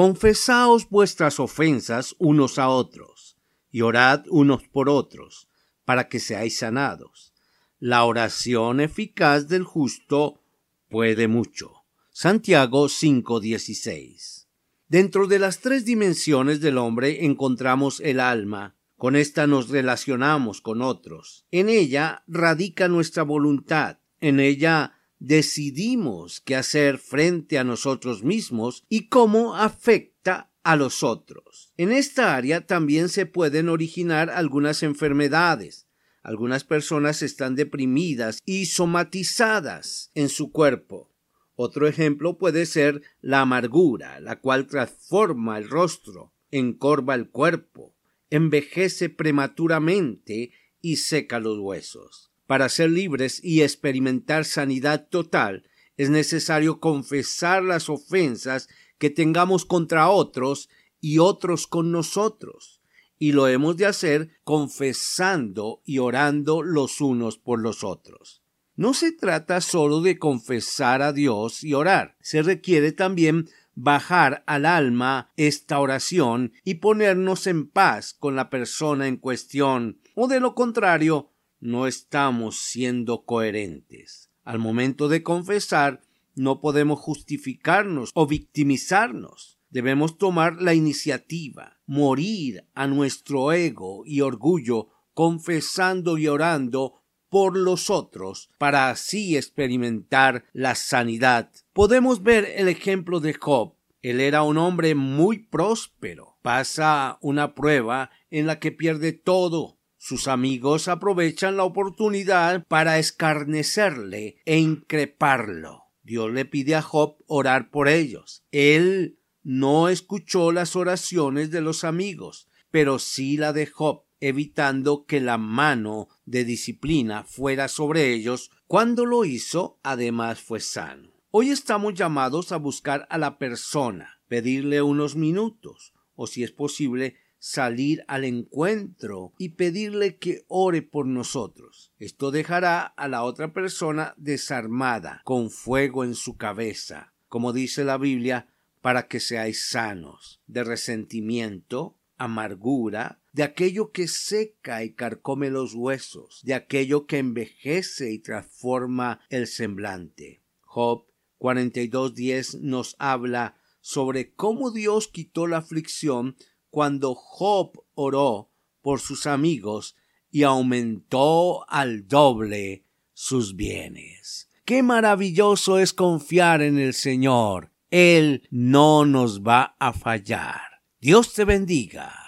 Confesaos vuestras ofensas unos a otros, y orad unos por otros, para que seáis sanados. La oración eficaz del justo puede mucho. Santiago 5:16. Dentro de las tres dimensiones del hombre encontramos el alma. Con esta nos relacionamos con otros. En ella radica nuestra voluntad. En ella decidimos qué hacer frente a nosotros mismos y cómo afecta a los otros. En esta área también se pueden originar algunas enfermedades. Algunas personas están deprimidas y somatizadas en su cuerpo. Otro ejemplo puede ser la amargura, la cual transforma el rostro, encorva el cuerpo, envejece prematuramente y seca los huesos. Para ser libres y experimentar sanidad total, es necesario confesar las ofensas que tengamos contra otros y otros con nosotros. Y lo hemos de hacer confesando y orando los unos por los otros. No se trata solo de confesar a Dios y orar, se requiere también bajar al alma esta oración y ponernos en paz con la persona en cuestión, o de lo contrario, no estamos siendo coherentes. Al momento de confesar, no podemos justificarnos o victimizarnos. Debemos tomar la iniciativa, morir a nuestro ego y orgullo, confesando y orando por los otros, para así experimentar la sanidad. Podemos ver el ejemplo de Job. Él era un hombre muy próspero. Pasa una prueba en la que pierde todo, sus amigos aprovechan la oportunidad para escarnecerle e increparlo. Dios le pide a Job orar por ellos. Él no escuchó las oraciones de los amigos, pero sí la de Job, evitando que la mano de disciplina fuera sobre ellos. Cuando lo hizo, además fue sano. Hoy estamos llamados a buscar a la persona, pedirle unos minutos, o si es posible, salir al encuentro y pedirle que ore por nosotros. Esto dejará a la otra persona desarmada, con fuego en su cabeza, como dice la Biblia, para que seáis sanos de resentimiento, amargura, de aquello que seca y carcome los huesos, de aquello que envejece y transforma el semblante. Job 42.10 nos habla sobre cómo Dios quitó la aflicción cuando Job oró por sus amigos y aumentó al doble sus bienes. Qué maravilloso es confiar en el Señor. Él no nos va a fallar. Dios te bendiga.